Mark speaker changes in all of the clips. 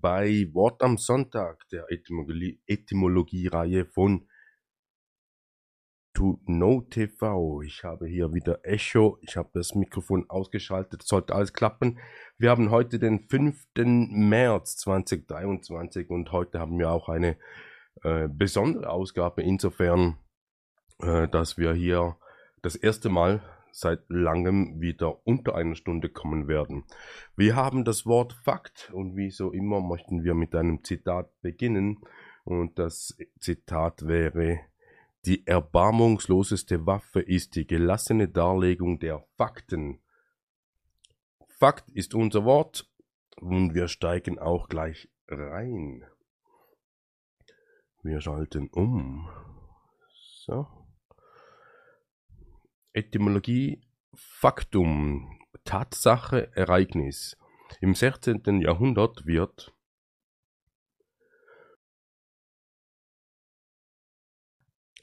Speaker 1: bei Wort am Sonntag, der Etymologie- Etymologie-Reihe von To Know TV. Ich habe hier wieder Echo. Ich habe das Mikrofon ausgeschaltet. Sollte alles klappen. Wir haben heute den 5. März 2023 und heute haben wir auch eine äh, besondere Ausgabe insofern, äh, dass wir hier das erste Mal seit langem wieder unter einer Stunde kommen werden. Wir haben das Wort Fakt und wie so immer möchten wir mit einem Zitat beginnen und das Zitat wäre die erbarmungsloseste Waffe ist die gelassene Darlegung der Fakten. Fakt ist unser Wort und wir steigen auch gleich rein. Wir schalten um. So. Etymologie Faktum, Tatsache, Ereignis. Im 16. Jahrhundert wird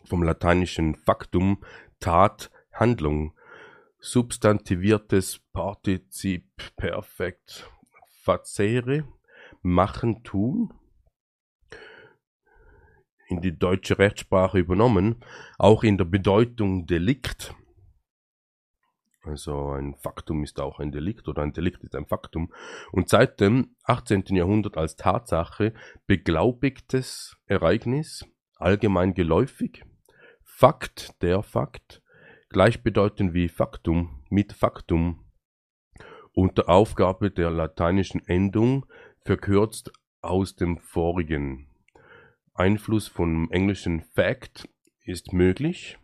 Speaker 1: vom lateinischen Faktum Tat, Handlung, substantiviertes Partizip Perfekt facere, machen, tun, in die deutsche Rechtssprache übernommen, auch in der Bedeutung Delikt. Also ein Faktum ist auch ein Delikt oder ein Delikt ist ein Faktum. Und seit dem 18. Jahrhundert als Tatsache beglaubigtes Ereignis, allgemein geläufig, Fakt, der Fakt, gleichbedeutend wie Faktum, mit Faktum, unter Aufgabe der lateinischen Endung, verkürzt aus dem vorigen. Einfluss vom englischen Fact ist möglich.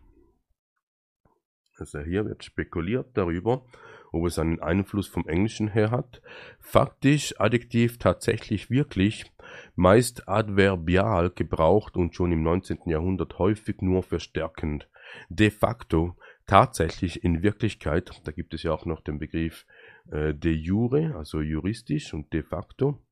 Speaker 1: Also hier wird spekuliert darüber, ob es einen Einfluss vom Englischen her hat. Faktisch, Adjektiv tatsächlich wirklich, meist adverbial gebraucht und schon im 19. Jahrhundert häufig nur verstärkend. De facto, tatsächlich in Wirklichkeit, da gibt es ja auch noch den Begriff äh, de jure, also juristisch und de facto.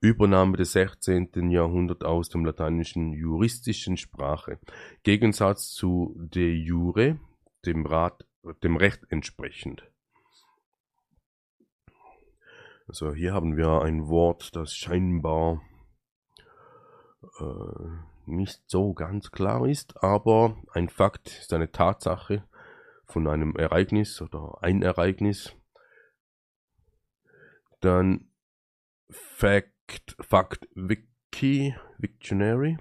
Speaker 1: Übernahme des 16. Jahrhunderts aus dem lateinischen juristischen Sprache. Gegensatz zu de jure, dem, Rat, dem Recht entsprechend. Also hier haben wir ein Wort, das scheinbar äh, nicht so ganz klar ist, aber ein Fakt ist eine Tatsache von einem Ereignis oder ein Ereignis. Dann Fact, Fact Wiki, Wiktionary.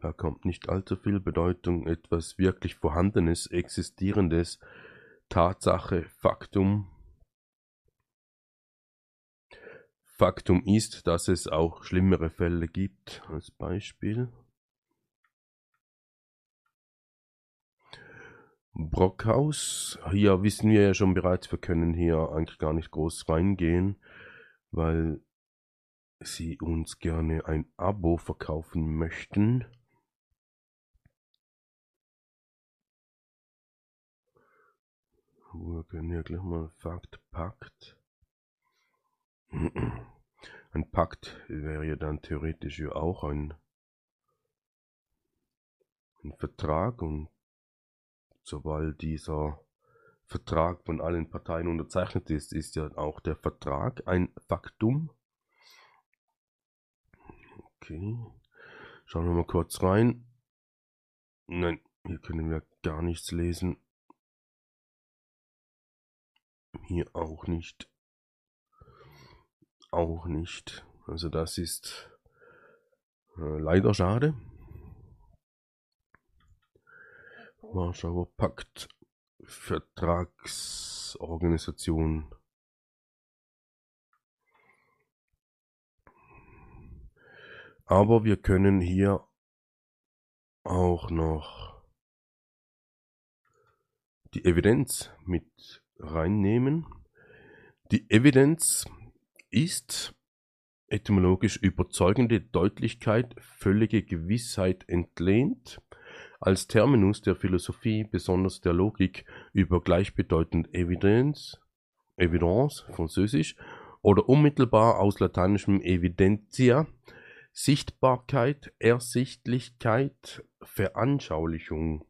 Speaker 1: Da kommt nicht allzu viel Bedeutung, etwas wirklich Vorhandenes, Existierendes, Tatsache, Faktum. Faktum ist, dass es auch schlimmere Fälle gibt, als Beispiel. Brockhaus, hier wissen wir ja schon bereits, wir können hier eigentlich gar nicht groß reingehen, weil sie uns gerne ein Abo verkaufen möchten. Wir können hier gleich mal Fakt, Pakt. Ein Pakt wäre ja dann theoretisch ja auch ein, ein Vertrag und sobald dieser Vertrag von allen Parteien unterzeichnet ist, ist ja auch der Vertrag ein Faktum. Okay, schauen wir mal kurz rein. Nein, hier können wir gar nichts lesen. Hier auch nicht. Auch nicht. Also das ist äh, leider schade. Warschauer Pakt Vertragsorganisation. Aber wir können hier auch noch die Evidenz mit reinnehmen. Die Evidenz ist etymologisch überzeugende Deutlichkeit, völlige Gewissheit entlehnt, als Terminus der Philosophie, besonders der Logik, über gleichbedeutend Evidenz, Evidence, französisch, oder unmittelbar aus lateinischem evidentia, Sichtbarkeit, Ersichtlichkeit, Veranschaulichung.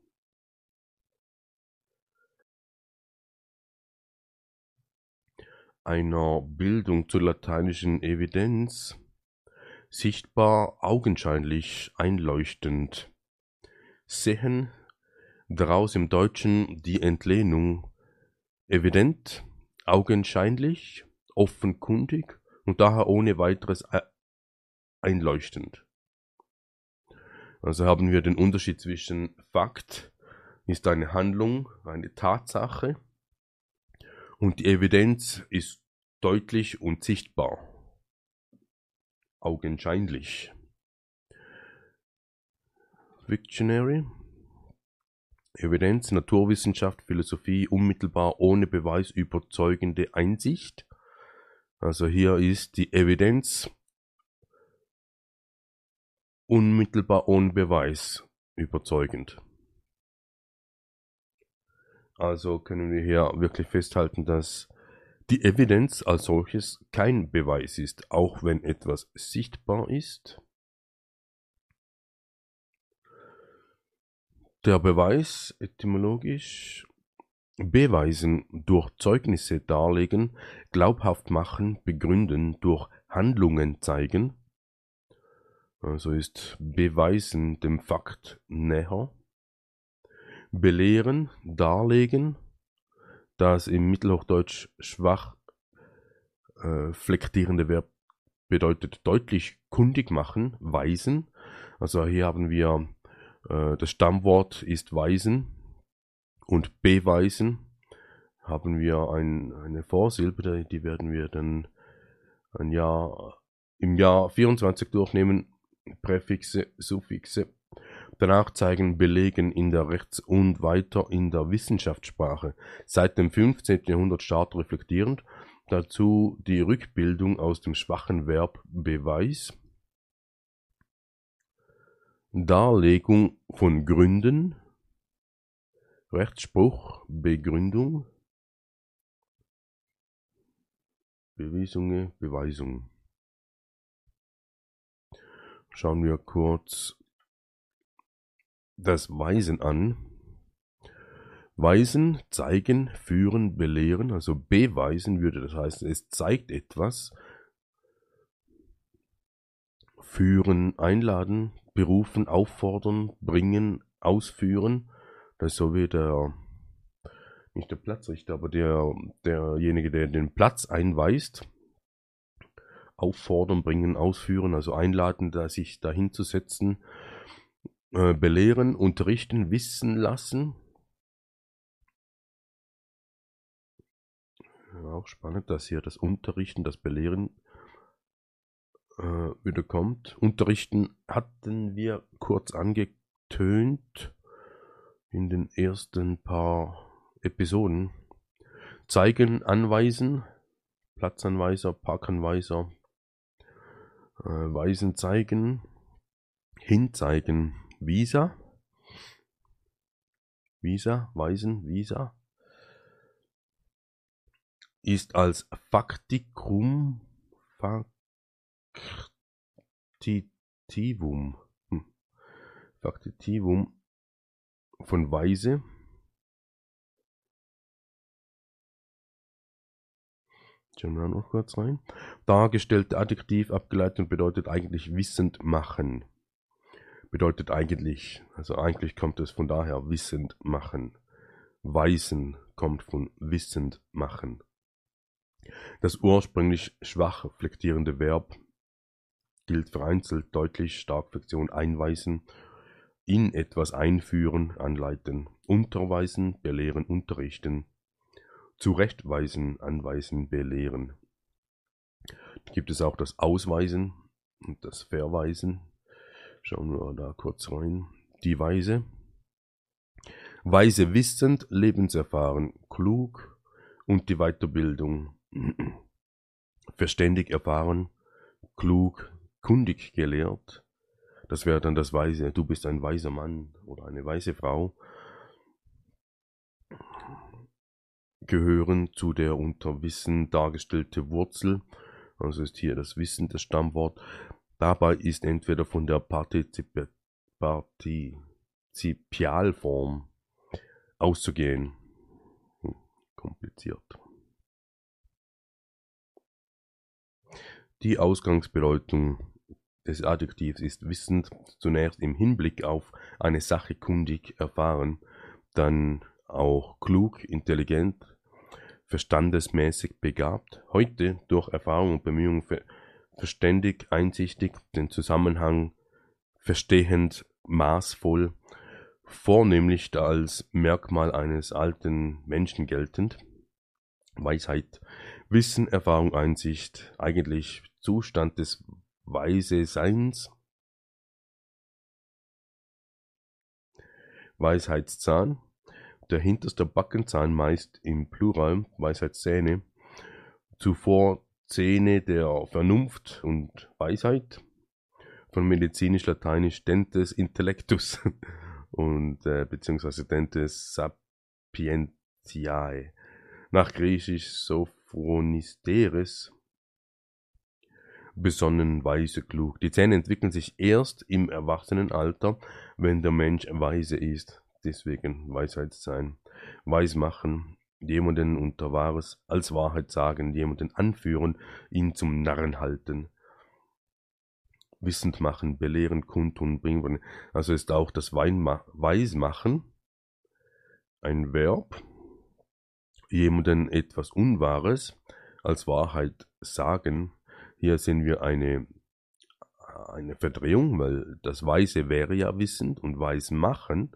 Speaker 1: Einer Bildung zur lateinischen Evidenz sichtbar, augenscheinlich, einleuchtend. Sehen daraus im Deutschen die Entlehnung evident, augenscheinlich, offenkundig und daher ohne weiteres einleuchtend. Also haben wir den Unterschied zwischen Fakt ist eine Handlung, eine Tatsache und die Evidenz ist deutlich und sichtbar. Augenscheinlich. Dictionary. Evidenz, Naturwissenschaft, Philosophie, unmittelbar ohne Beweis überzeugende Einsicht. Also hier ist die Evidenz unmittelbar ohne Beweis überzeugend. Also können wir hier wirklich festhalten, dass die Evidenz als solches kein Beweis ist, auch wenn etwas sichtbar ist. Der Beweis etymologisch beweisen, durch Zeugnisse darlegen, glaubhaft machen, begründen, durch Handlungen zeigen. Also ist beweisen dem Fakt näher belehren, darlegen, das im Mittelhochdeutsch schwach äh, flektierende Verb bedeutet deutlich kundig machen, weisen. Also hier haben wir äh, das Stammwort ist weisen und beweisen haben wir ein, eine Vorsilbe, die werden wir dann ein Jahr, im Jahr 24 durchnehmen. Präfixe, Suffixe Danach zeigen Belegen in der Rechts- und weiter in der Wissenschaftssprache seit dem 15. Jahrhundert stark reflektierend, dazu die Rückbildung aus dem schwachen Verb Beweis, Darlegung von Gründen, Rechtsspruch, Begründung, Beweisungen, Beweisung. Schauen wir kurz das Weisen an. Weisen, zeigen, führen, belehren, also beweisen würde das heißen, es zeigt etwas. Führen, einladen, berufen, auffordern, bringen, ausführen. Das ist so wie der, nicht der Platzrichter, aber der, derjenige, der den Platz einweist. Auffordern, bringen, ausführen, also einladen, da sich dahin zu setzen äh, belehren, unterrichten, wissen lassen. Auch spannend, dass hier das Unterrichten, das Belehren äh, wieder kommt. Unterrichten hatten wir kurz angetönt in den ersten paar Episoden. Zeigen, anweisen, Platzanweiser, Parkanweiser, äh, Weisen zeigen, hinzeigen, Visa, Visa, Weisen, Visa, ist als Faktikum, Faktitivum, hm, Faktitivum von Weise? Schauen wir noch kurz rein. Dargestellte Adjektiv abgeleitet und bedeutet eigentlich wissend machen bedeutet eigentlich, also eigentlich kommt es von daher wissend machen. Weisen kommt von wissend machen. Das ursprünglich schwach flektierende Verb gilt vereinzelt deutlich stark Flexion einweisen, in etwas einführen, anleiten, unterweisen, belehren, unterrichten, zurechtweisen, anweisen, belehren. Gibt es auch das Ausweisen und das Verweisen, Schauen wir da kurz rein. Die Weise. Weise wissend, lebenserfahren, klug und die Weiterbildung. Verständig erfahren, klug, kundig gelehrt. Das wäre dann das Weise. Du bist ein weiser Mann oder eine weise Frau. Gehören zu der unter Wissen dargestellte Wurzel. Also ist hier das Wissen das Stammwort. Dabei ist entweder von der Partizip Partizipialform auszugehen. Hm, kompliziert. Die Ausgangsbedeutung des Adjektivs ist wissend zunächst im Hinblick auf eine Sache kundig, erfahren, dann auch klug, intelligent, verstandesmäßig begabt, heute durch Erfahrung und Bemühung verständig, einsichtig, den Zusammenhang verstehend, maßvoll, vornehmlich als Merkmal eines alten Menschen geltend. Weisheit, Wissen, Erfahrung, Einsicht, eigentlich Zustand des Weise Seins. Weisheitszahn, der hinterste Backenzahn meist im Plural, Weisheitszähne, zuvor Zähne der Vernunft und Weisheit, von medizinisch-lateinisch dentes intellectus und äh, beziehungsweise dentes sapientiae, nach griechisch sophronisteres, besonnen, weise, klug. Die Zähne entwickeln sich erst im Erwachsenenalter, wenn der Mensch weise ist. Deswegen Weisheit sein, weismachen, jemanden unter Wahres als Wahrheit sagen, jemanden anführen, ihn zum Narren halten, wissend machen, belehren, kundtun, bringen. Also ist auch das Weismachen ein Verb, jemanden etwas Unwahres als Wahrheit sagen. Hier sehen wir eine, eine Verdrehung, weil das Weise wäre ja wissend und Weismachen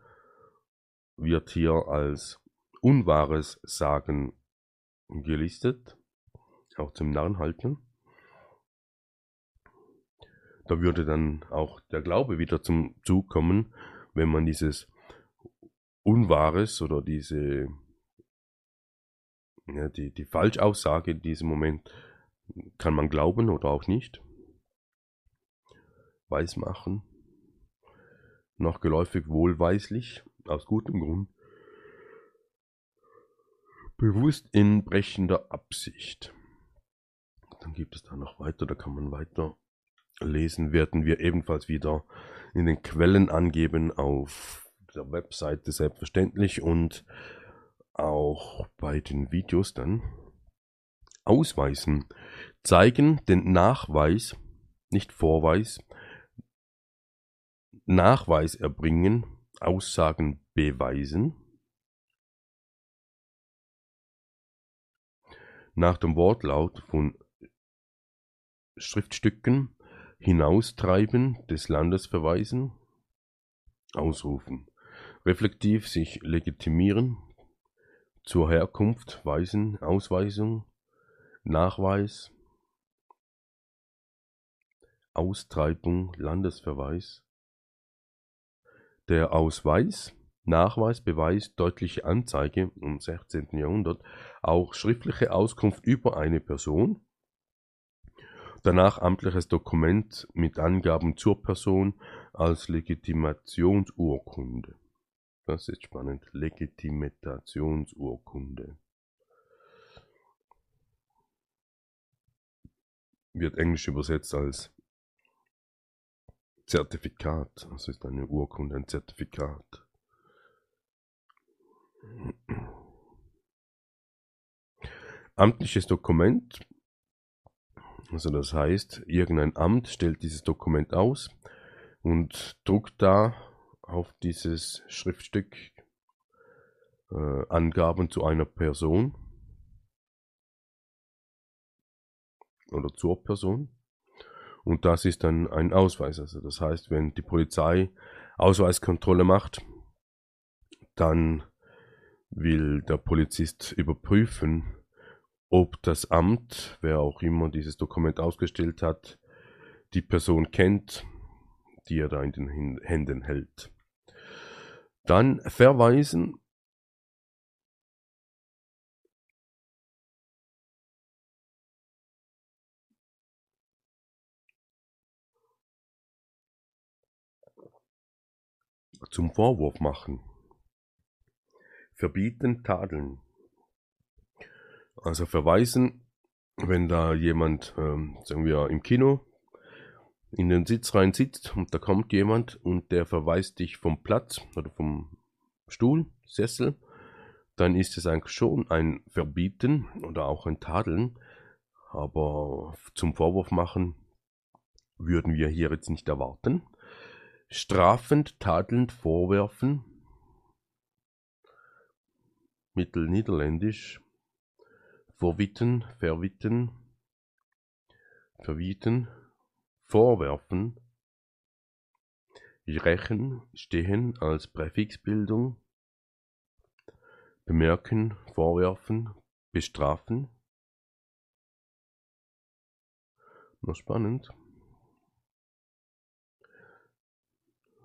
Speaker 1: wird hier als unwahres Sagen gelistet, auch zum Narren halten. Da würde dann auch der Glaube wieder zum Zug kommen, wenn man dieses Unwahres oder diese ja, die, die Falschaussage in diesem Moment kann man glauben oder auch nicht. Weismachen. Noch geläufig wohlweislich, aus gutem Grund. Bewusst in brechender Absicht. Dann gibt es da noch weiter, da kann man weiter lesen, werden wir ebenfalls wieder in den Quellen angeben auf der Webseite selbstverständlich und auch bei den Videos dann. Ausweisen. Zeigen den Nachweis, nicht Vorweis. Nachweis erbringen, Aussagen beweisen. Nach dem Wortlaut von Schriftstücken hinaustreiben des Landes verweisen, ausrufen, reflektiv sich legitimieren, zur Herkunft weisen, Ausweisung, Nachweis, Austreibung, Landesverweis, der Ausweis Nachweis, Beweis, deutliche Anzeige im 16. Jahrhundert, auch schriftliche Auskunft über eine Person, danach amtliches Dokument mit Angaben zur Person als Legitimationsurkunde. Das ist spannend. Legitimationsurkunde. Wird englisch übersetzt als Zertifikat. Das ist eine Urkunde, ein Zertifikat. Amtliches Dokument, also das heißt, irgendein Amt stellt dieses Dokument aus und druckt da auf dieses Schriftstück äh, Angaben zu einer Person oder zur Person. Und das ist dann ein Ausweis. Also das heißt, wenn die Polizei Ausweiskontrolle macht, dann will der Polizist überprüfen, ob das Amt, wer auch immer dieses Dokument ausgestellt hat, die Person kennt, die er da in den Händen hält. Dann verweisen. Zum Vorwurf machen verbieten, tadeln. Also verweisen, wenn da jemand, ähm, sagen wir im Kino, in den Sitz rein sitzt und da kommt jemand und der verweist dich vom Platz oder vom Stuhl, Sessel, dann ist es eigentlich schon ein Verbieten oder auch ein Tadeln. Aber zum Vorwurf machen würden wir hier jetzt nicht erwarten. Strafend, tadelnd vorwerfen. Mittelniederländisch. Verwitten, verwitten. Verwieten. Vorwerfen. Rächen stehen als Präfixbildung. Bemerken, vorwerfen, bestrafen. Noch spannend.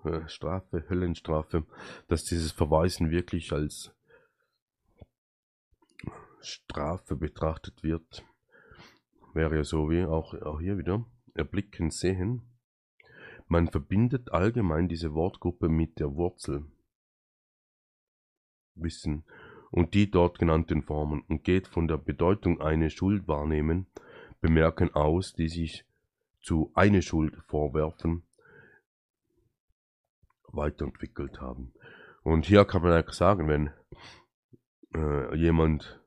Speaker 1: Äh, Strafe, Höllenstrafe, dass dieses Verweisen wirklich als Strafe betrachtet wird, wäre ja so wie auch, auch hier wieder erblicken, sehen. Man verbindet allgemein diese Wortgruppe mit der Wurzel Wissen und die dort genannten Formen und geht von der Bedeutung eine Schuld wahrnehmen, bemerken aus, die sich zu eine Schuld vorwerfen, weiterentwickelt haben. Und hier kann man sagen, wenn äh, jemand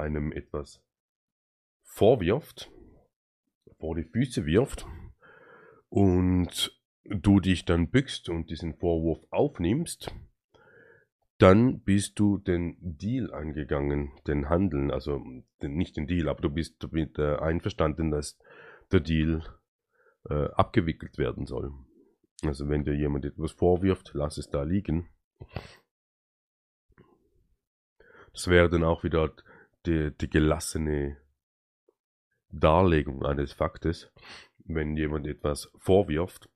Speaker 1: einem etwas vorwirft, vor die Füße wirft und du dich dann bückst und diesen Vorwurf aufnimmst, dann bist du den Deal angegangen, den Handeln, also nicht den Deal, aber du bist damit äh, einverstanden, dass der Deal äh, abgewickelt werden soll. Also wenn dir jemand etwas vorwirft, lass es da liegen. Das wäre dann auch wieder die, die gelassene Darlegung eines Faktes, wenn jemand etwas vorwirft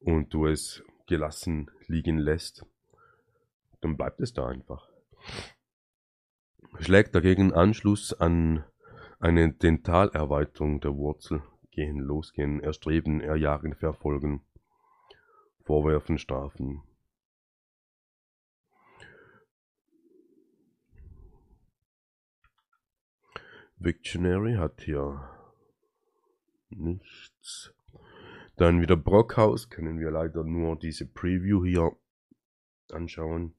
Speaker 1: und du es gelassen liegen lässt dann bleibt es da einfach. Schlägt dagegen Anschluss an eine Dentalerweiterung der Wurzel, gehen, losgehen, erstreben, erjagen, verfolgen, vorwerfen, strafen. Victionary hat hier nichts. Dann wieder Brockhaus, können wir leider nur diese Preview hier anschauen.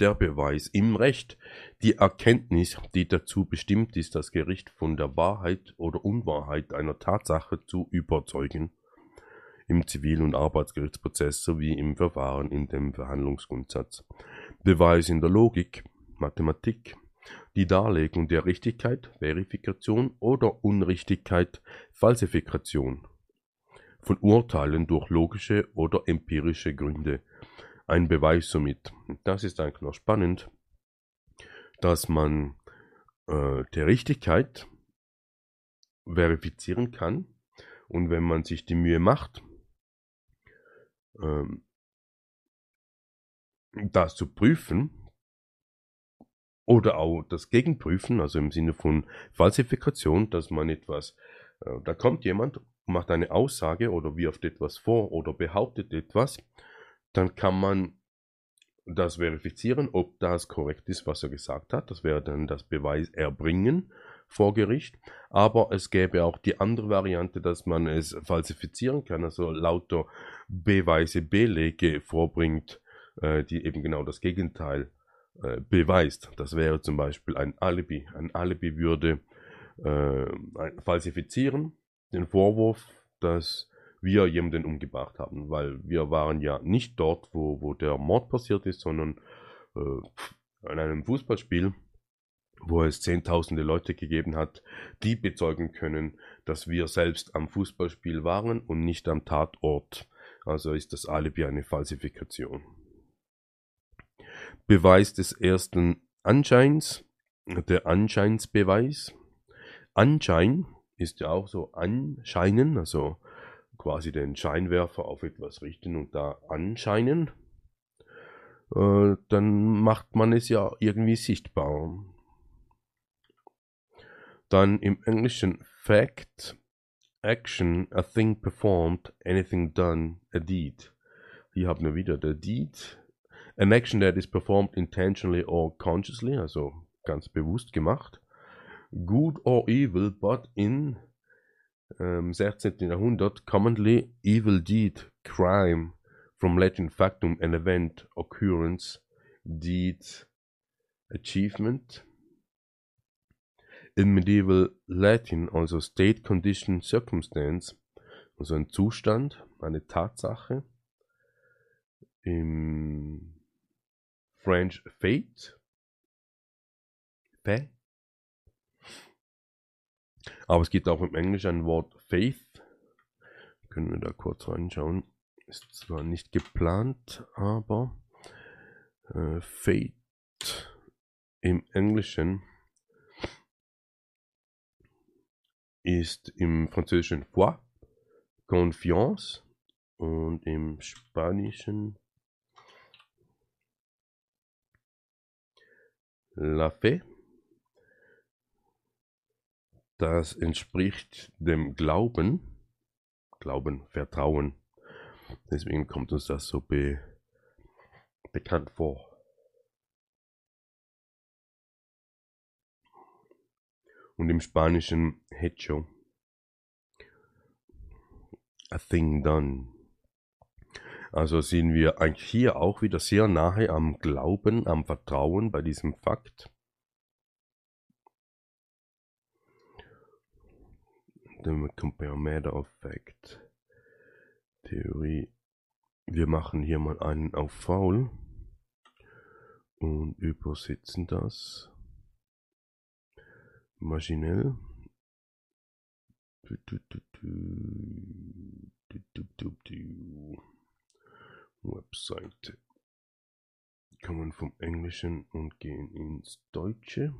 Speaker 1: der Beweis im Recht, die Erkenntnis, die dazu bestimmt ist, das Gericht von der Wahrheit oder Unwahrheit einer Tatsache zu überzeugen, im Zivil- und Arbeitsgerichtsprozess sowie im Verfahren in dem Verhandlungsgrundsatz. Beweis in der Logik, Mathematik, die Darlegung der Richtigkeit, Verifikation oder Unrichtigkeit, Falsifikation. Von Urteilen durch logische oder empirische Gründe, ein Beweis somit. Das ist eigentlich noch spannend, dass man äh, der Richtigkeit verifizieren kann. Und wenn man sich die Mühe macht, ähm, das zu prüfen oder auch das Gegenprüfen, also im Sinne von Falsifikation, dass man etwas, äh, da kommt jemand, macht eine Aussage oder wirft etwas vor oder behauptet etwas dann kann man das verifizieren, ob das korrekt ist, was er gesagt hat. Das wäre dann das Beweis erbringen vor Gericht. Aber es gäbe auch die andere Variante, dass man es falsifizieren kann, also lauter Beweise, Belege vorbringt, äh, die eben genau das Gegenteil äh, beweist. Das wäre zum Beispiel ein Alibi. Ein Alibi würde äh, falsifizieren den Vorwurf, dass wir jemanden umgebracht haben, weil wir waren ja nicht dort, wo, wo der Mord passiert ist, sondern äh, an einem Fußballspiel, wo es zehntausende Leute gegeben hat, die bezeugen können, dass wir selbst am Fußballspiel waren und nicht am Tatort. Also ist das Alibi eine Falsifikation. Beweis des ersten Anscheins, der Anscheinsbeweis. Anschein ist ja auch so anscheinen, also quasi den Scheinwerfer auf etwas richten und da anscheinen, äh, dann macht man es ja irgendwie sichtbar. Dann im Englischen Fact, Action, a thing performed, anything done, a deed. Hier haben wir wieder der Deed. An action that is performed intentionally or consciously, also ganz bewusst gemacht. Good or evil, but in ähm, 16. Jahrhundert commonly evil deed, crime, from legend factum, an event, occurrence, deed, Achievement. In Medieval Latin also State Condition Circumstance, also ein Zustand, eine Tatsache. Im French Fate. Fait. Aber es gibt auch im Englischen ein Wort Faith. Können wir da kurz reinschauen. Ist zwar nicht geplant, aber äh, Fate im Englischen ist im Französischen foi, confiance und im Spanischen la fe. Das entspricht dem Glauben, Glauben, Vertrauen. Deswegen kommt uns das so be bekannt vor. Und im Spanischen hecho. A thing done. Also sind wir eigentlich hier auch wieder sehr nahe am Glauben, am Vertrauen bei diesem Fakt. We compare matter of fact. Theorie. Wir machen hier mal einen auf faul und übersetzen das maschinell. Webseite. Kommen vom Englischen und gehen ins Deutsche.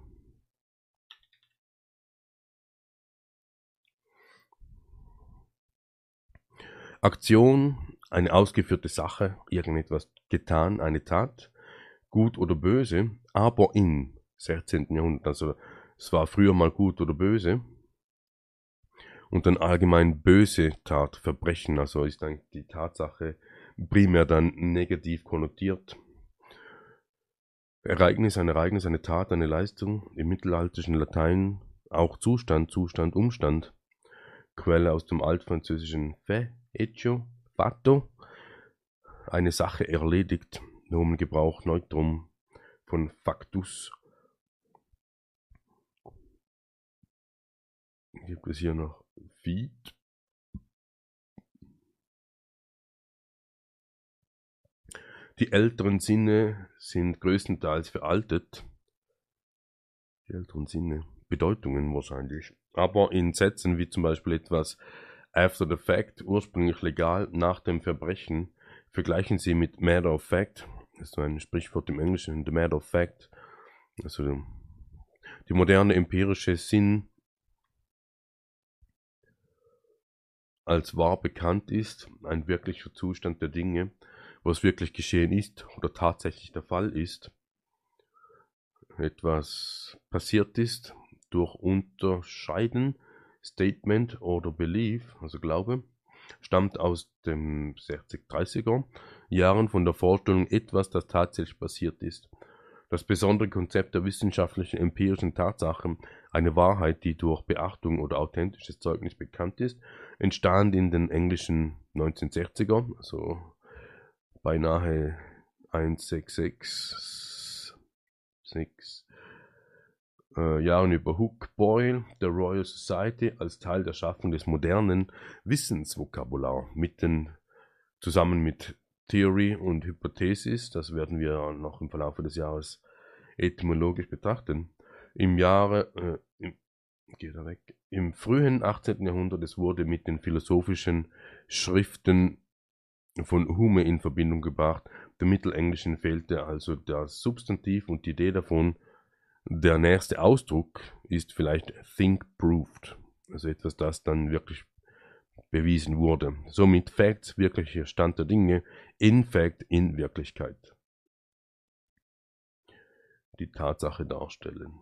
Speaker 1: Aktion, eine ausgeführte Sache, irgendetwas getan, eine Tat, gut oder böse, aber im 16. Jahrhundert, also es war früher mal gut oder böse, und dann allgemein böse Tat, Verbrechen, also ist dann die Tatsache primär dann negativ konnotiert. Ereignis, ein Ereignis, eine Tat, eine Leistung, im mittelalterlichen Latein auch Zustand, Zustand, Umstand. Quelle aus dem altfranzösischen fait, hecho, fatto, eine Sache erledigt, Nomengebrauch Neutrum von factus. Gibt es hier noch Feed? Die älteren Sinne sind größtenteils veraltet. Die älteren Sinne, Bedeutungen wahrscheinlich. Aber in Sätzen wie zum Beispiel etwas after the fact, ursprünglich legal, nach dem Verbrechen, vergleichen sie mit matter of fact. Das ist ein Sprichwort im Englischen, the matter of fact. Also die moderne empirische Sinn als wahr bekannt ist, ein wirklicher Zustand der Dinge, was wirklich geschehen ist oder tatsächlich der Fall ist, etwas passiert ist, durch Unterscheiden, Statement oder Belief, also Glaube, stammt aus den 60-30er Jahren von der Vorstellung etwas, das tatsächlich passiert ist. Das besondere Konzept der wissenschaftlichen empirischen Tatsachen, eine Wahrheit, die durch Beachtung oder authentisches Zeugnis bekannt ist, entstand in den englischen 1960er, also beinahe 166 6 äh, Jahren über Hook Boyle, der Royal Society, als Teil der Schaffung des modernen Wissensvokabular, mit zusammen mit Theory und Hypothesis, das werden wir noch im Verlauf des Jahres etymologisch betrachten. Im Jahre, äh, im, geht er weg, im frühen 18. Jahrhundert, es wurde mit den philosophischen Schriften von Hume in Verbindung gebracht. Dem Mittelenglischen fehlte also das Substantiv und die Idee davon. Der nächste Ausdruck ist vielleicht think proved, also etwas, das dann wirklich bewiesen wurde. Somit Facts, wirklicher Stand der Dinge, in Fact, in Wirklichkeit. Die Tatsache darstellen.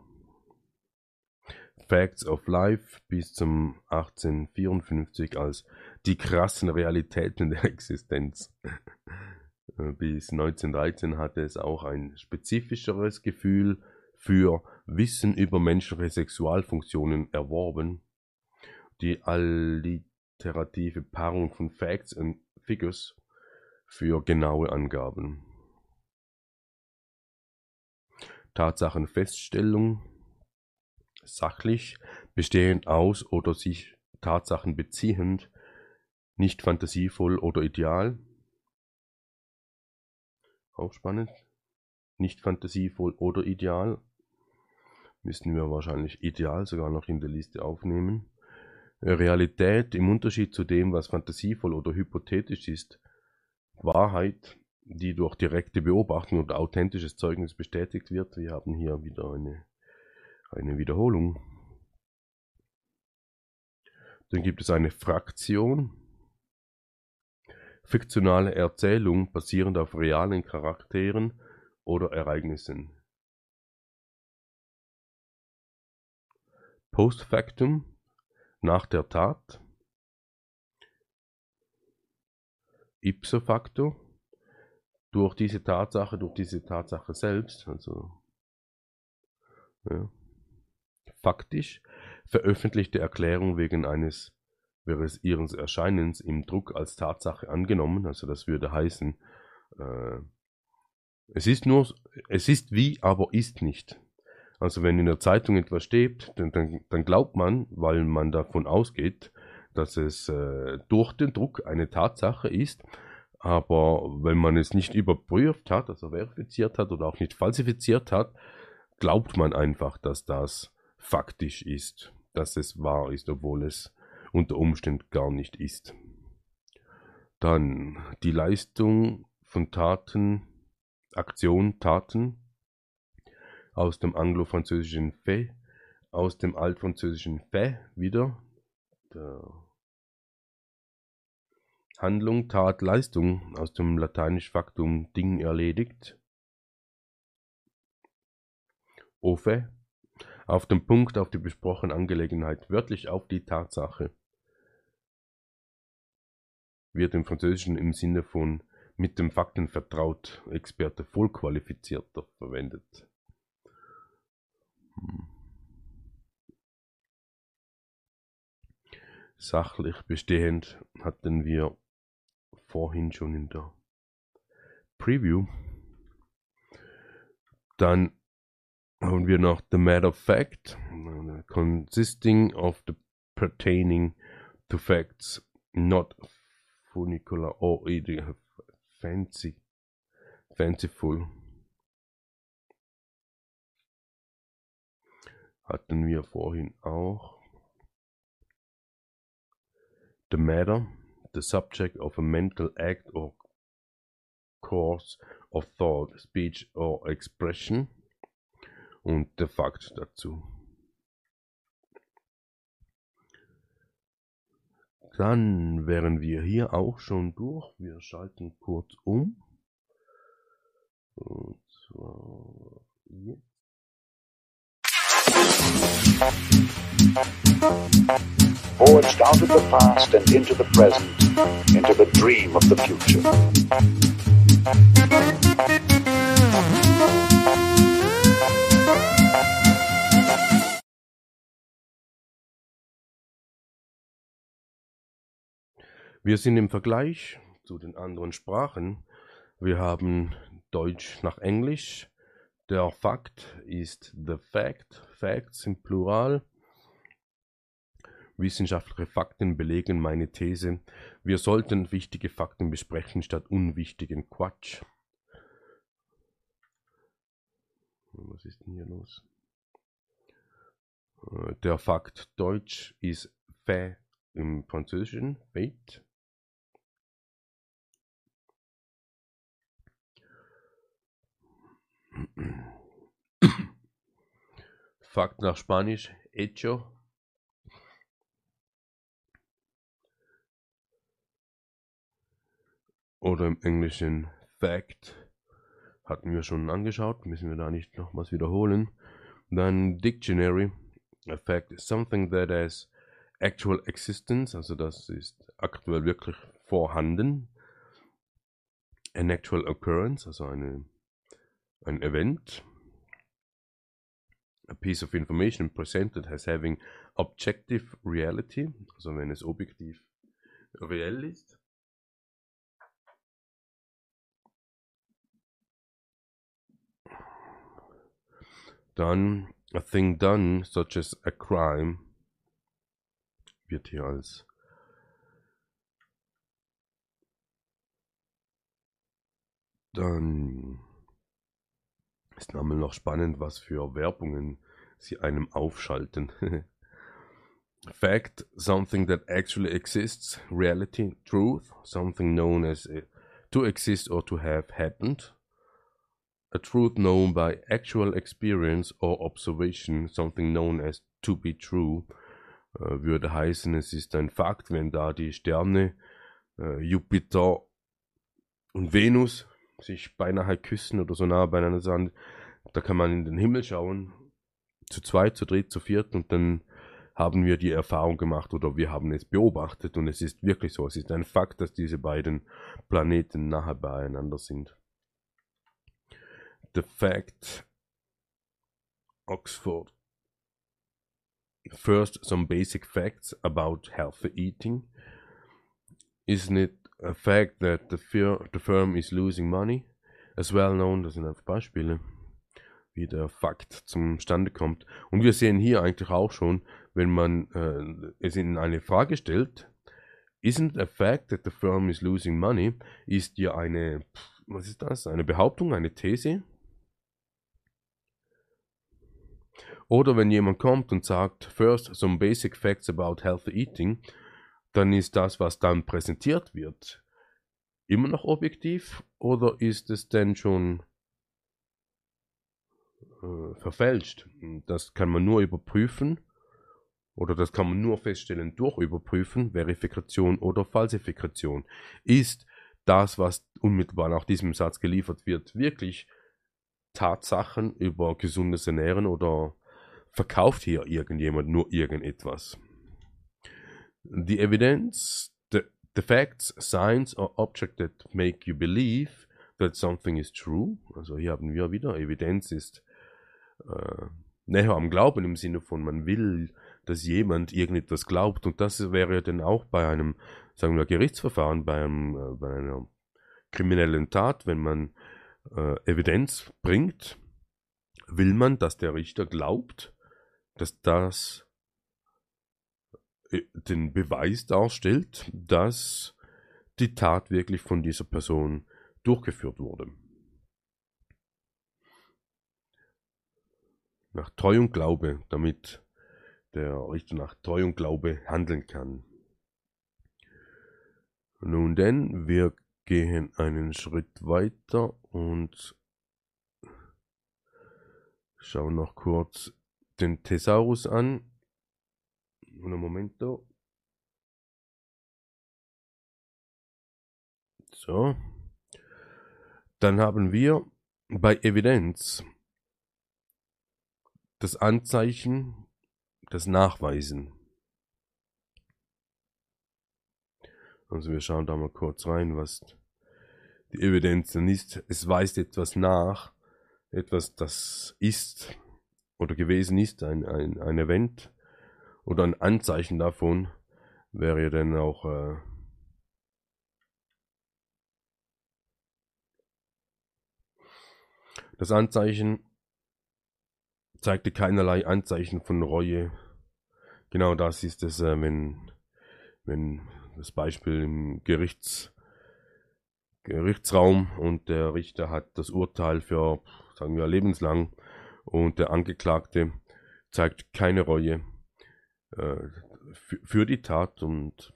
Speaker 1: Facts of Life bis zum 1854 als die krassen Realitäten der Existenz. bis 1913 hatte es auch ein spezifischeres Gefühl für Wissen über menschliche Sexualfunktionen erworben. Die alliterative Paarung von Facts und Figures für genaue Angaben. Tatsachenfeststellung sachlich, bestehend aus oder sich Tatsachen beziehend, nicht fantasievoll oder ideal. Auch spannend. Nicht fantasievoll oder ideal. Müssten wir wahrscheinlich ideal sogar noch in der Liste aufnehmen. Realität im Unterschied zu dem, was fantasievoll oder hypothetisch ist. Wahrheit, die durch direkte Beobachtung oder authentisches Zeugnis bestätigt wird. Wir haben hier wieder eine, eine Wiederholung. Dann gibt es eine Fraktion. Fiktionale Erzählung basierend auf realen Charakteren oder Ereignissen. Post factum, nach der Tat. Ipso facto, durch diese Tatsache, durch diese Tatsache selbst, also ja, faktisch, veröffentlichte Erklärung wegen eines während ihres Erscheinens im Druck als Tatsache angenommen. Also das würde heißen, äh, es ist nur, es ist wie, aber ist nicht. Also wenn in der Zeitung etwas steht, dann, dann, dann glaubt man, weil man davon ausgeht, dass es äh, durch den Druck eine Tatsache ist, aber wenn man es nicht überprüft hat, also verifiziert hat oder auch nicht falsifiziert hat, glaubt man einfach, dass das faktisch ist, dass es wahr ist, obwohl es unter Umständen gar nicht ist. Dann die Leistung von Taten, Aktion, Taten aus dem anglo-französischen fait, aus dem altfranzösischen fait wieder, der Handlung, Tat, Leistung, aus dem lateinisch Faktum Ding erledigt, Ofe, auf den Punkt, auf die besprochene Angelegenheit, wörtlich auf die Tatsache, wird im Französischen im Sinne von mit dem Fakten vertraut, Experte voll qualifizierter verwendet. Hm. Sachlich bestehend hatten wir vorhin schon in der Preview. Dann haben wir noch the matter of fact, äh, consisting of the pertaining to facts not funicular or fancy, fanciful. hatten wir vorhin auch. The matter, the subject of a mental act or course of thought, speech or expression und der Fakt dazu. Dann wären wir hier auch schon durch. Wir schalten kurz um. Und zwar jetzt.
Speaker 2: Forged out of the past and into the present, into the dream of the future.
Speaker 1: Wir sind im Vergleich zu den anderen Sprachen. Wir haben Deutsch nach Englisch, der Fakt ist the fact, facts im Plural. Wissenschaftliche Fakten belegen meine These. Wir sollten wichtige Fakten besprechen statt unwichtigen Quatsch. Was ist denn hier los? Äh, der Fakt Deutsch ist fait im Französischen, fait. Fakt nach Spanisch, hecho. Oder im Englischen Fact. Hatten wir schon angeschaut, müssen wir da nicht nochmals wiederholen. Dann Dictionary. A fact is something that has actual existence, also das ist aktuell wirklich vorhanden. An actual occurrence, also eine ein Event, a piece of information presented as having objective reality, also wenn es objektiv reell ist. A thing done, such as a crime, wird hier als ist nochmal noch spannend, was für Werbungen sie einem aufschalten. Fact, something that actually exists, reality, truth, something known as to exist or to have happened, a truth known by actual experience or observation, something known as to be true, äh, würde heißen, es ist ein Fakt, wenn da die Sterne äh, Jupiter und Venus sich beinahe küssen oder so nah beieinander sind, da kann man in den Himmel schauen, zu zweit, zu dritt, zu viert und dann haben wir die Erfahrung gemacht oder wir haben es beobachtet und es ist wirklich so, es ist ein Fakt, dass diese beiden Planeten nahe beieinander sind. The fact Oxford First, some basic facts about healthy eating. Isn't it a fact that the, fir the firm is losing money? As well known, das sind einfach Beispiele, wie der Fakt zum Stande kommt. Und wir sehen hier eigentlich auch schon, wenn man äh, es in eine Frage stellt, isn't a fact that the firm is losing money, ist ja eine, was ist das, eine Behauptung, eine These, Oder wenn jemand kommt und sagt, first some basic facts about healthy eating, dann ist das, was dann präsentiert wird, immer noch objektiv oder ist es denn schon äh, verfälscht? Das kann man nur überprüfen oder das kann man nur feststellen durch Überprüfen, Verifikation oder Falsifikation. Ist das, was unmittelbar nach diesem Satz geliefert wird, wirklich Tatsachen über gesundes Ernähren oder verkauft hier irgendjemand nur irgendetwas. The evidence, the, the facts, signs or objects that make you believe that something is true. Also hier haben wir wieder, Evidenz ist äh, näher am Glauben im Sinne von, man will, dass jemand irgendetwas glaubt. Und das wäre dann auch bei einem, sagen wir, Gerichtsverfahren, bei, einem, äh, bei einer kriminellen Tat, wenn man äh, Evidenz bringt, will man, dass der Richter glaubt, dass das den Beweis darstellt, dass die Tat wirklich von dieser Person durchgeführt wurde. Nach Treu und Glaube, damit der Richter nach Treu und Glaube handeln kann. Nun denn, wir gehen einen Schritt weiter und schauen noch kurz den Thesaurus an. Un momento. So. Dann haben wir bei Evidenz das Anzeichen, das Nachweisen. Also wir schauen da mal kurz rein, was die Evidenz dann ist. Es weist etwas nach, etwas, das ist oder gewesen ist, ein, ein, ein Event oder ein Anzeichen davon, wäre ja dann auch äh, das Anzeichen zeigte keinerlei Anzeichen von Reue. Genau das ist es, äh, wenn, wenn das Beispiel im Gerichts, Gerichtsraum und der Richter hat das Urteil für, sagen wir, lebenslang und der Angeklagte zeigt keine Reue äh, für, für die Tat und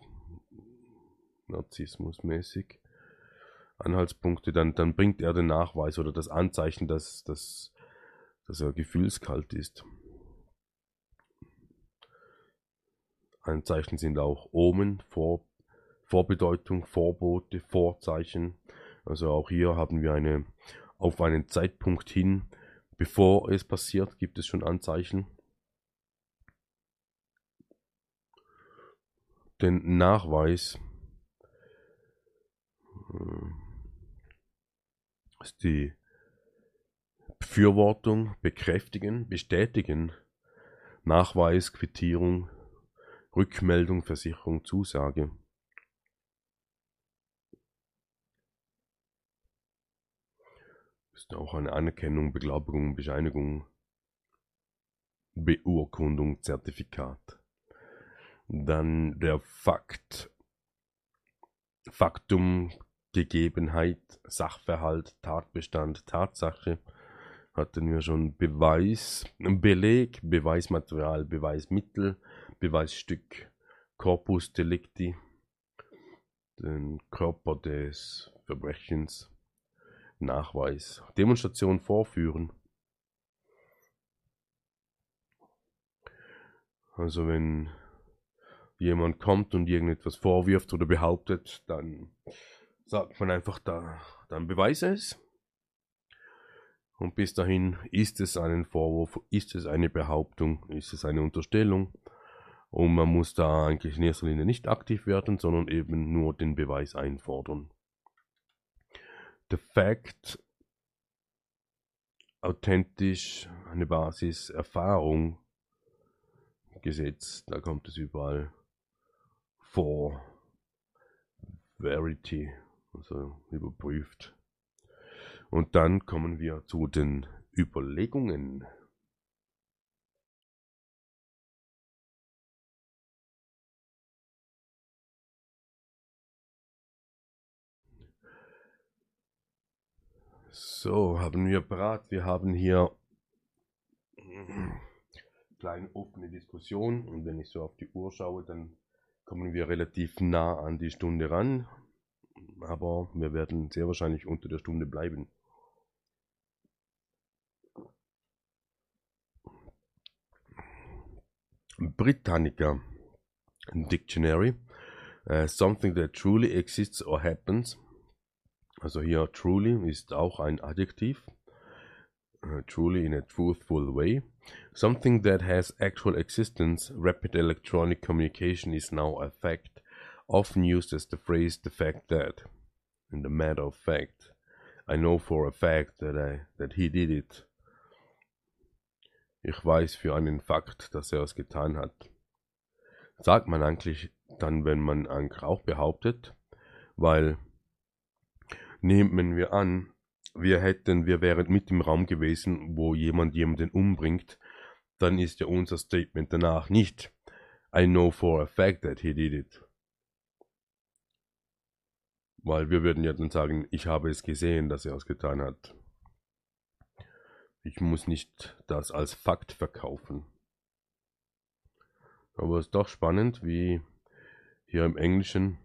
Speaker 1: narzissmusmäßig Anhaltspunkte, dann, dann bringt er den Nachweis oder das Anzeichen, dass, dass, dass er gefühlskalt ist. Anzeichen sind auch Omen, Vor, Vorbedeutung, Vorbote, Vorzeichen. Also auch hier haben wir eine auf einen Zeitpunkt hin Bevor es passiert, gibt es schon Anzeichen. Den Nachweis äh, ist die Befürwortung, bekräftigen, bestätigen, Nachweis, Quittierung, Rückmeldung, Versicherung, Zusage. ist auch eine Anerkennung, Beglaubigung, Bescheinigung. Beurkundung, Zertifikat. Dann der Fakt, Faktum, Gegebenheit, Sachverhalt, Tatbestand, Tatsache. Hatten wir schon Beweis, Beleg, Beweismaterial, Beweismittel, Beweisstück, Corpus Delicti, den Körper des Verbrechens, Nachweis, Demonstration vorführen. Also wenn jemand kommt und irgendetwas vorwirft oder behauptet, dann sagt man einfach, da, dann beweise es. Und bis dahin ist es ein Vorwurf, ist es eine Behauptung, ist es eine Unterstellung. Und man muss da eigentlich in erster Linie nicht aktiv werden, sondern eben nur den Beweis einfordern. The Fact, authentisch, eine Basis, Erfahrung, Gesetz, da kommt es überall vor. Verity, also überprüft. Und dann kommen wir zu den Überlegungen. So, haben wir parat. Wir haben hier kleine offene Diskussion und wenn ich so auf die Uhr schaue, dann kommen wir relativ nah an die Stunde ran. Aber wir werden sehr wahrscheinlich unter der Stunde bleiben. Britannica Dictionary. Uh, something that truly exists or happens Also hier truly ist auch ein Adjektiv. Uh, truly in a truthful way. Something that has actual existence, rapid electronic communication is now a fact, often used as the phrase the fact that. In the matter of fact, I know for a fact that, I, that he did it. Ich weiß für einen Fakt, dass er es getan hat. Sagt man eigentlich dann, wenn man eigentlich auch behauptet, weil Nehmen wir an, wir hätten, wir wären mit im Raum gewesen, wo jemand jemanden umbringt, dann ist ja unser Statement danach nicht I know for a fact that he did it. Weil wir würden ja dann sagen, ich habe es gesehen, dass er es getan hat. Ich muss nicht das als Fakt verkaufen. Aber es ist doch spannend, wie hier im Englischen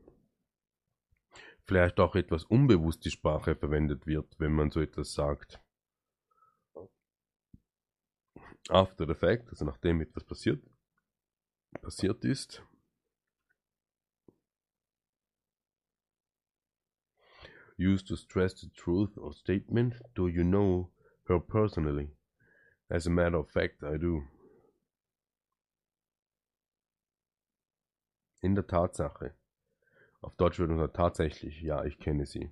Speaker 1: vielleicht auch etwas unbewusst die Sprache verwendet wird, wenn man so etwas sagt. After the fact, also nachdem etwas passiert, passiert ist. Used to stress the truth or statement. Do you know her personally? As a matter of fact, I do. In der Tatsache. Auf Deutsch würde man sagen, tatsächlich, ja, ich kenne sie.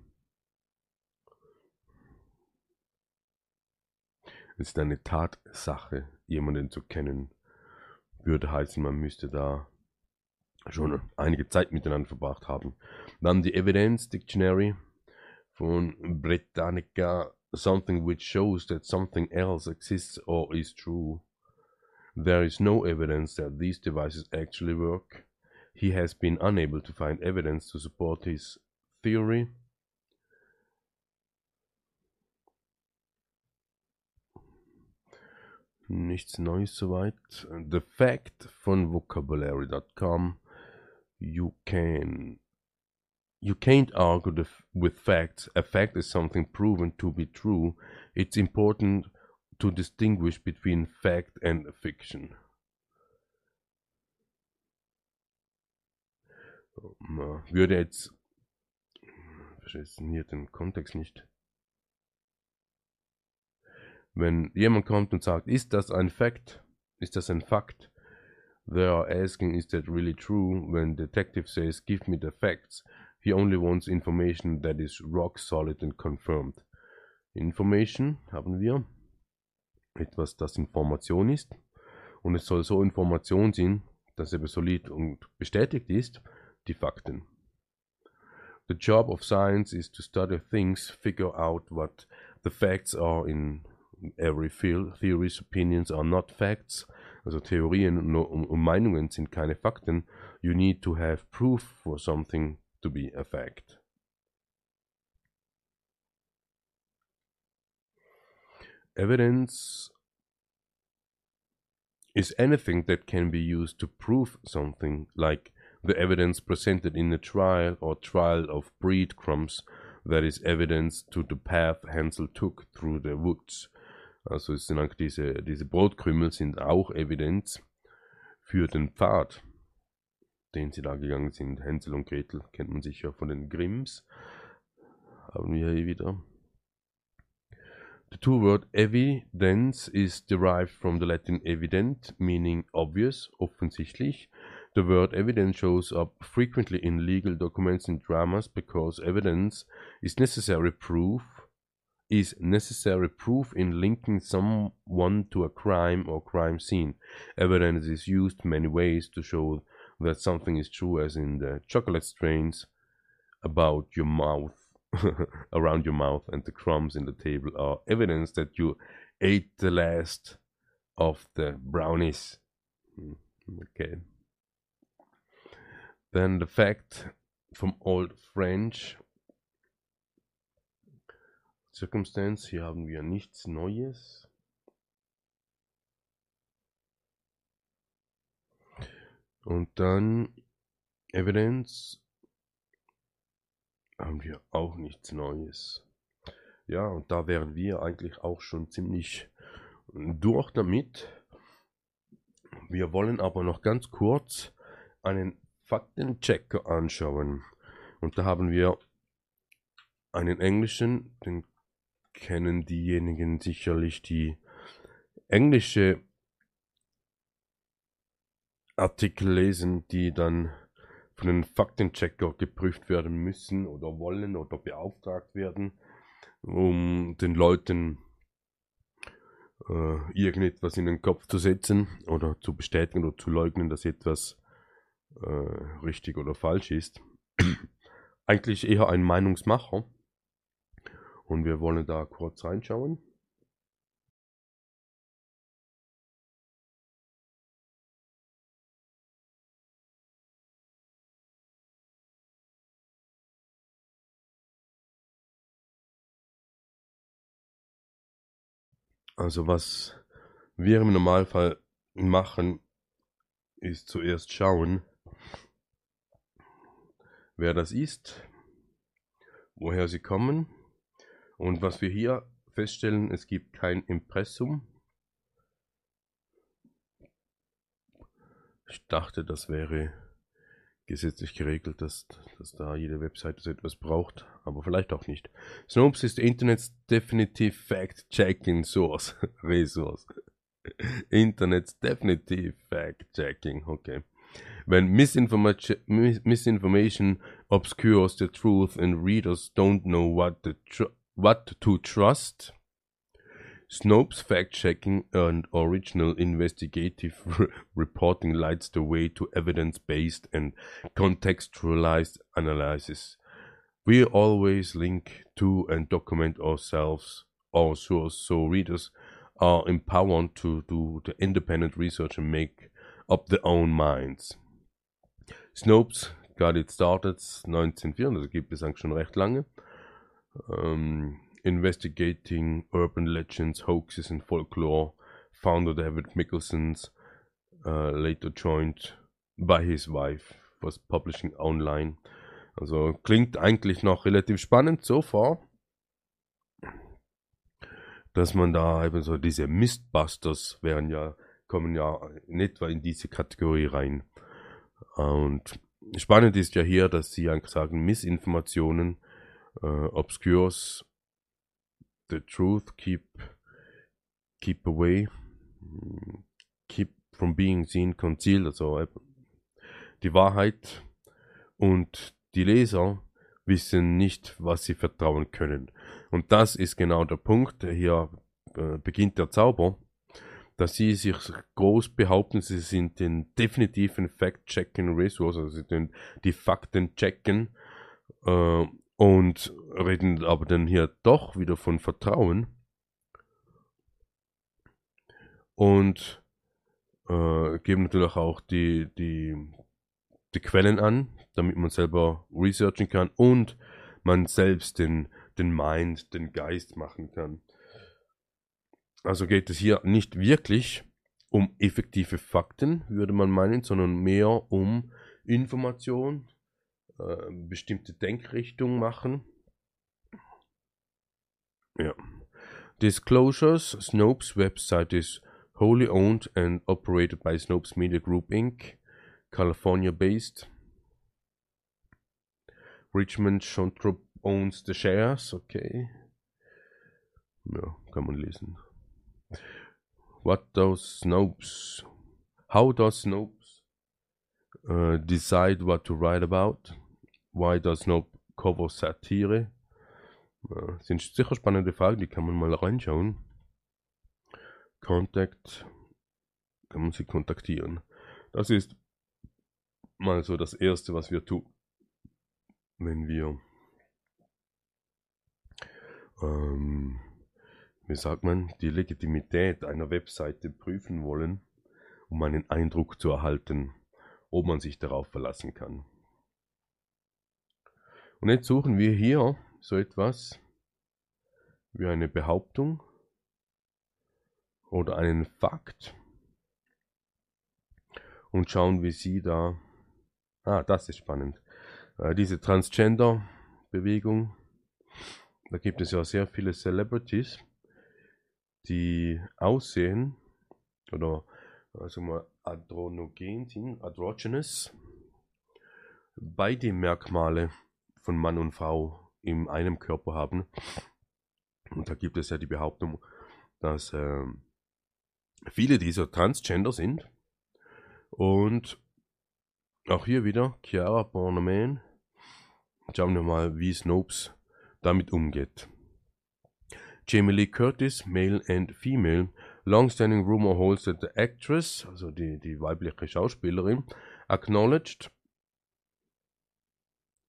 Speaker 1: Es ist eine Tatsache, jemanden zu kennen. Würde heißen, man müsste da schon einige Zeit miteinander verbracht haben. Dann die Evidence Dictionary von Britannica. Something which shows that something else exists or is true. There is no evidence that these devices actually work. He has been unable to find evidence to support his theory. Nichts Neues soweit. The fact von vocabulary.com. You can you can't argue the, with facts. A fact is something proven to be true. It's important to distinguish between fact and fiction. Würde jetzt, verstehst hier den Kontext nicht. Wenn jemand kommt und sagt, ist das ein Fact? Ist das ein Fakt? They are asking, is that really true? When detective says, give me the facts, he only wants information that is rock solid and confirmed. Information haben wir. Etwas, das Information ist. Und es soll so Information sein, dass er solid und bestätigt ist, die Fakten. The job of science is to study things, figure out what the facts are in every field. Theories, opinions are not facts. Also Theorien und, und um, Meinungen sind keine Fakten. You need to have proof for something to be a fact. Evidence is anything that can be used to prove something, like the evidence presented in a trial or trial of breadcrumbs that is evidence to the path Hansel took through the woods. Also es sind eigentlich diese, diese Brotkrümel sind auch Evidenz für den Pfad, den sie da gegangen sind. Hänsel und Gretel kennt man sicher von den Grimms. Haben wir hier wieder. The two word evidence is derived from the Latin evident, meaning obvious, offensichtlich. The word evidence shows up frequently in legal documents and dramas because evidence is necessary proof is necessary proof in linking someone to a crime or crime scene. Evidence is used many ways to show that something is true, as in the chocolate strains about your mouth around your mouth and the crumbs in the table are evidence that you ate the last of the brownies. Hmm, okay. Then the fact from Old French. Circumstance, hier haben wir nichts Neues. Und dann Evidence haben wir auch nichts Neues. Ja, und da wären wir eigentlich auch schon ziemlich durch damit. Wir wollen aber noch ganz kurz einen Faktenchecker anschauen. Und da haben wir einen englischen, den kennen diejenigen sicherlich, die englische Artikel lesen, die dann von einem Faktenchecker geprüft werden müssen oder wollen oder beauftragt werden, um den Leuten äh, irgendetwas in den Kopf zu setzen oder zu bestätigen oder zu leugnen, dass etwas äh, richtig oder falsch ist. Eigentlich eher ein Meinungsmacher. Und wir wollen da kurz reinschauen. Also was wir im Normalfall machen, ist zuerst schauen, wer das ist, woher sie kommen und was wir hier feststellen, es gibt kein Impressum. Ich dachte, das wäre gesetzlich geregelt, dass, dass da jede Webseite so etwas braucht, aber vielleicht auch nicht. Snopes ist Internet's definitive fact-checking source, resource. Internet's definitive fact-checking, okay. When misinformation, misinformation obscures the truth and readers don't know what, the what to trust, Snopes fact-checking and original investigative reporting lights the way to evidence-based and contextualized analysis. We always link to and document ourselves, our source, so readers are empowered to do the independent research and make up their own minds. Snopes got it started 1904, also gibt es eigentlich schon recht lange. Um, investigating urban legends, hoaxes, and folklore. Founder David Mickelson's uh, later joined by his wife, was publishing online. Also klingt eigentlich noch relativ spannend so far. Dass man da eben so diese Mistbusters wären ja, kommen ja in etwa in diese Kategorie rein. Und spannend ist ja hier, dass sie sagen, Missinformationen, äh, Obscures the truth, keep keep away, keep from being seen, concealed, also die Wahrheit und die Leser wissen nicht, was sie vertrauen können. Und das ist genau der Punkt, hier äh, beginnt der Zauber, dass sie sich groß behaupten, sie sind den definitiven Fact-Checking Resource, also sie den, die Fakten checken äh, und reden aber dann hier doch wieder von Vertrauen. Und äh, geben natürlich auch die, die, die Quellen an, damit man selber researchen kann und man selbst den, den Mind, den Geist machen kann. Also geht es hier nicht wirklich um effektive Fakten, würde man meinen, sondern mehr um Information, äh, bestimmte Denkrichtung machen. Ja. Disclosures, Snopes Website is wholly owned and operated by Snopes Media Group Inc., California based. Richmond Schontrup owns the shares, okay. Ja, kann man lesen. What does Snopes, how does Snopes uh, decide what to write about? Why does Snope cover Satire? Ja, sind sicher spannende Fragen, die kann man mal reinschauen. Contact, kann man sie kontaktieren. Das ist mal so das Erste, was wir tun, wenn wir, ähm, wie sagt man, die Legitimität einer Webseite prüfen wollen, um einen Eindruck zu erhalten, ob man sich darauf verlassen kann. Und jetzt suchen wir hier so etwas wie eine Behauptung oder einen Fakt und schauen, wie sie da. Ah, das ist spannend. Äh, diese Transgender-Bewegung, da gibt es ja sehr viele Celebrities, die aussehen oder also mal androgen sind, androgynous, beide Merkmale von Mann und Frau in einem Körper haben. Und da gibt es ja die Behauptung, dass äh, viele dieser Transgender sind. Und auch hier wieder Chiara Borneman. Schauen wir mal, wie Snopes damit umgeht. Jamie Lee Curtis, male and female. Long-standing rumor holds that the actress, also die, die weibliche Schauspielerin, acknowledged,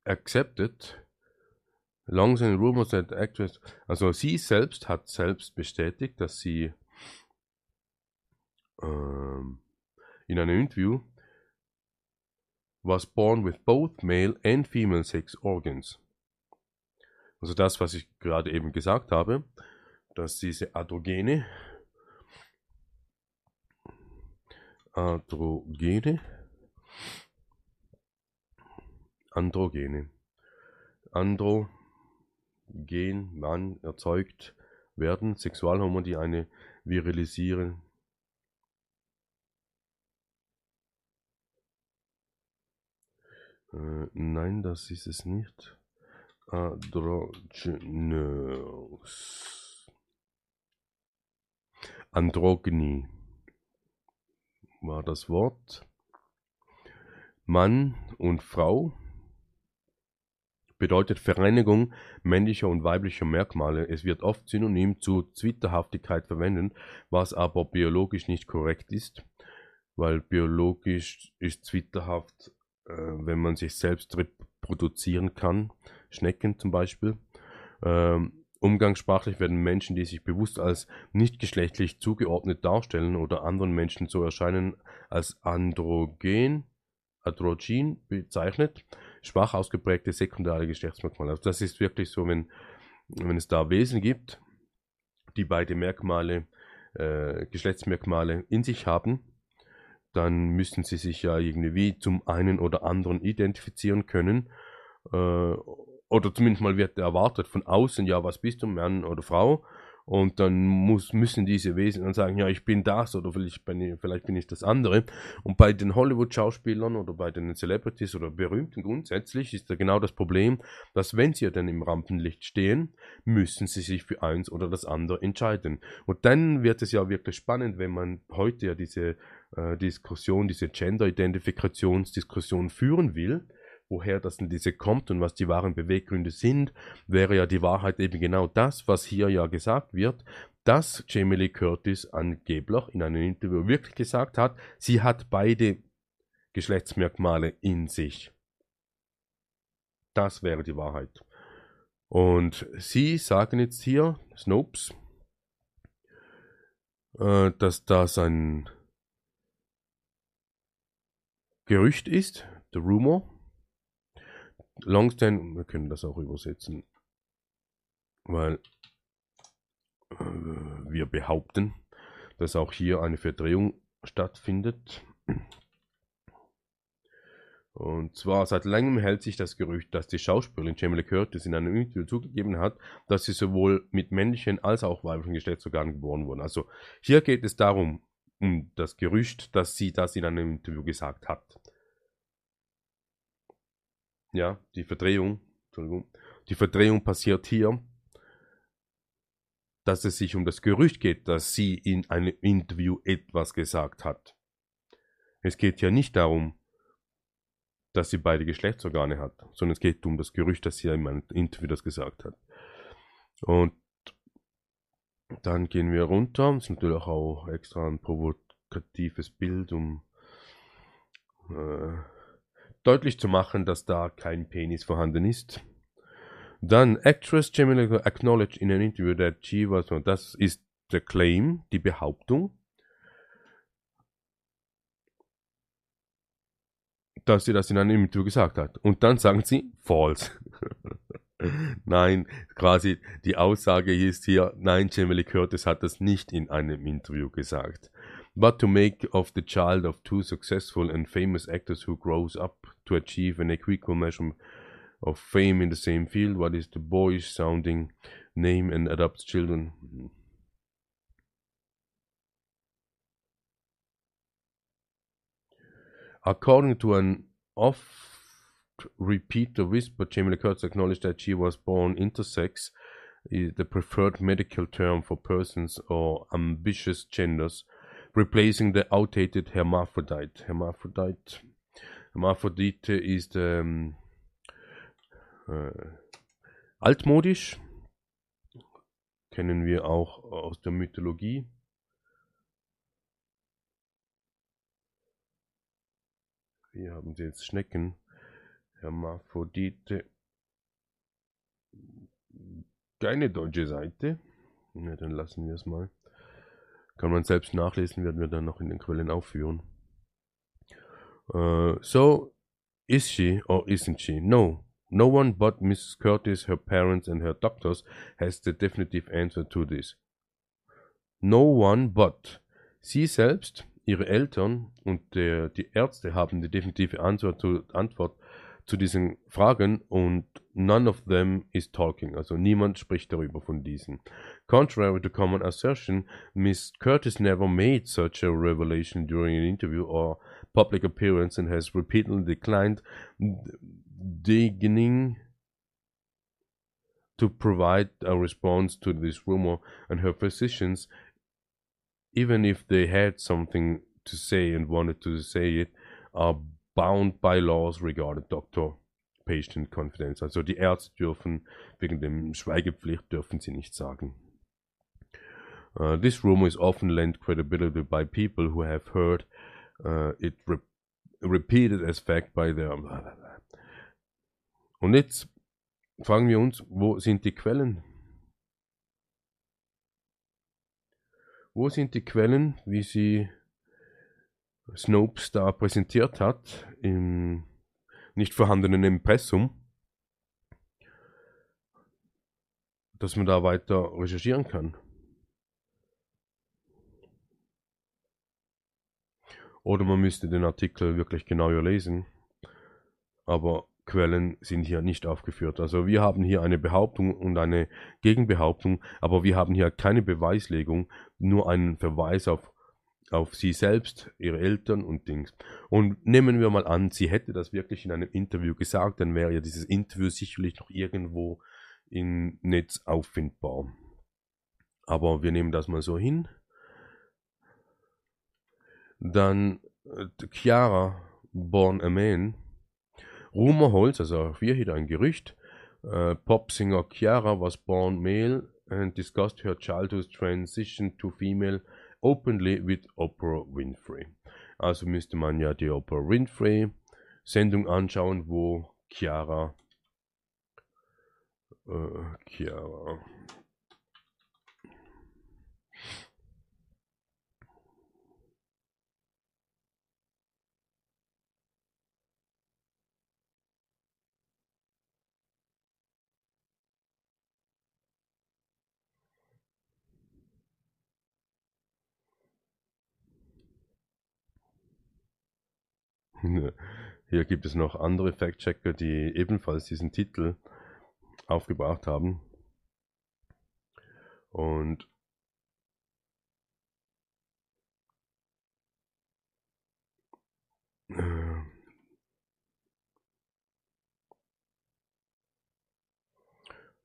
Speaker 1: accepted, long-standing rumors that the actress, also sie selbst hat selbst bestätigt, dass sie ähm, in einem Interview was born with both male and female sex organs. Also das, was ich gerade eben gesagt habe, dass diese Androgene, Androgene, Androgene, Androgen, Mann erzeugt werden, Sexualhormone, die eine virilisieren. Äh, nein, das ist es nicht. Androgynous. Androgyny war das Wort. Mann und Frau bedeutet Vereinigung männlicher und weiblicher Merkmale. Es wird oft synonym zu Zwitterhaftigkeit verwendet, was aber biologisch nicht korrekt ist, weil biologisch ist zwitterhaft, äh, wenn man sich selbst reproduzieren kann. Schnecken zum Beispiel. Ähm, umgangssprachlich werden Menschen, die sich bewusst als nicht geschlechtlich zugeordnet darstellen oder anderen Menschen so erscheinen, als androgen, androgyn bezeichnet. Schwach ausgeprägte sekundäre Geschlechtsmerkmale. Also das ist wirklich so, wenn, wenn es da Wesen gibt, die beide Merkmale, äh, Geschlechtsmerkmale in sich haben, dann müssen sie sich ja irgendwie zum einen oder anderen identifizieren können äh, oder zumindest mal wird erwartet von außen, ja, was bist du, Mann oder Frau? Und dann muss, müssen diese Wesen dann sagen, ja, ich bin das oder vielleicht bin ich, vielleicht bin ich das andere. Und bei den Hollywood-Schauspielern oder bei den Celebrities oder Berühmten grundsätzlich ist da genau das Problem, dass wenn sie ja dann im Rampenlicht stehen, müssen sie sich für eins oder das andere entscheiden. Und dann wird es ja wirklich spannend, wenn man heute ja diese äh, Diskussion, diese Gender-Identifikationsdiskussion führen will woher das denn diese kommt und was die wahren Beweggründe sind, wäre ja die Wahrheit eben genau das, was hier ja gesagt wird, dass Jamie Lee Curtis angeblich in einem Interview wirklich gesagt hat, sie hat beide Geschlechtsmerkmale in sich. Das wäre die Wahrheit. Und sie sagen jetzt hier, Snopes, äh, dass das ein Gerücht ist, the rumor, Longstand, wir können das auch übersetzen, weil äh, wir behaupten, dass auch hier eine Verdrehung stattfindet. Und zwar seit langem hält sich das Gerücht, dass die Schauspielerin Jamie Lee Curtis in einem Interview zugegeben hat, dass sie sowohl mit männlichen als auch weiblichen Geschlechtsorganen geboren wurde. Also hier geht es darum, um das Gerücht, dass sie das in einem Interview gesagt hat. Ja, die Verdrehung, Entschuldigung, die Verdrehung passiert hier, dass es sich um das Gerücht geht, dass sie in einem Interview etwas gesagt hat. Es geht ja nicht darum, dass sie beide Geschlechtsorgane hat, sondern es geht um das Gerücht, dass sie in einem Interview das gesagt hat. Und dann gehen wir runter. Das ist natürlich auch extra ein provokatives Bild, um äh, deutlich zu machen, dass da kein Penis vorhanden ist. Dann, Actress Jamie acknowledged in an interview that she was, das ist der Claim, die Behauptung, dass sie das in einem Interview gesagt hat. Und dann sagen sie false. nein, quasi die Aussage ist hier, nein, Jamie Curtis hat das nicht in einem Interview gesagt. But to make of the child of two successful and famous actors who grows up to achieve an equal measure of fame in the same field, what is the boyish sounding name and adopt children? According to an oft repeated whisper, Jamie Lee Curtis acknowledged that she was born intersex, eh, the preferred medical term for persons or ambitious genders, replacing the outdated hermaphrodite. Hermaphrodite. Hermaphrodite ist ähm, äh, altmodisch, kennen wir auch aus der Mythologie. Hier haben sie jetzt Schnecken. Hermaphrodite. Keine deutsche Seite. Na, dann lassen wir es mal. Kann man selbst nachlesen, werden wir dann noch in den Quellen aufführen. Uh, so, is she or isn't she? No. No one but Mrs. Curtis, her parents and her doctors has the definitive answer to this. No one but. Sie selbst ihre Eltern und der, die Ärzte haben die definitive Antwort zu, Antwort zu diesen Fragen und none of them is talking. Also niemand spricht darüber von diesen. Contrary to common assertion, Miss Curtis never made such a revelation during an interview or public appearance and has repeatedly declined deigning to provide a response to this rumor and her physicians even if they had something to say and wanted to say it, are bound by laws regarding Doctor-Patient Confidence. Also die Ärzte dürfen wegen dem Schweigepflicht dürfen sie nicht sagen. Uh, this rumor is often lent credibility by people who have heard uh, it re repeated as fact by their. Und jetzt fragen wir uns, wo sind die Quellen? Wo sind die Quellen, wie sie Snopes da präsentiert hat, im nicht vorhandenen Impressum, dass man da weiter recherchieren kann? Oder man müsste den Artikel wirklich genauer lesen. Aber Quellen sind hier nicht aufgeführt. Also wir haben hier eine Behauptung und eine Gegenbehauptung, aber wir haben hier keine Beweislegung, nur einen Verweis auf, auf sie selbst, ihre Eltern und Dings. Und nehmen wir mal an, sie hätte das wirklich in einem Interview gesagt, dann wäre ja dieses Interview sicherlich noch irgendwo im Netz auffindbar. Aber wir nehmen das mal so hin. Dann äh, Chiara Born a Man Rumor holds, also auch wir hier ein Gerücht. Uh, pop singer Chiara was born male and discussed her childhood transition to female openly with Oprah Winfrey. Also müsste man ja die Oprah Winfrey Sendung anschauen, wo Chiara, äh, Chiara Hier gibt es noch andere Fact-Checker, die ebenfalls diesen Titel aufgebracht haben. Und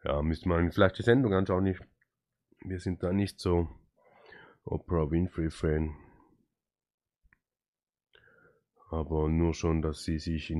Speaker 1: ja, müsste man vielleicht die Sendung anschauen. Ich, wir sind da nicht so Oprah Winfrey-Fan. Aber nur schon, dass sie sich in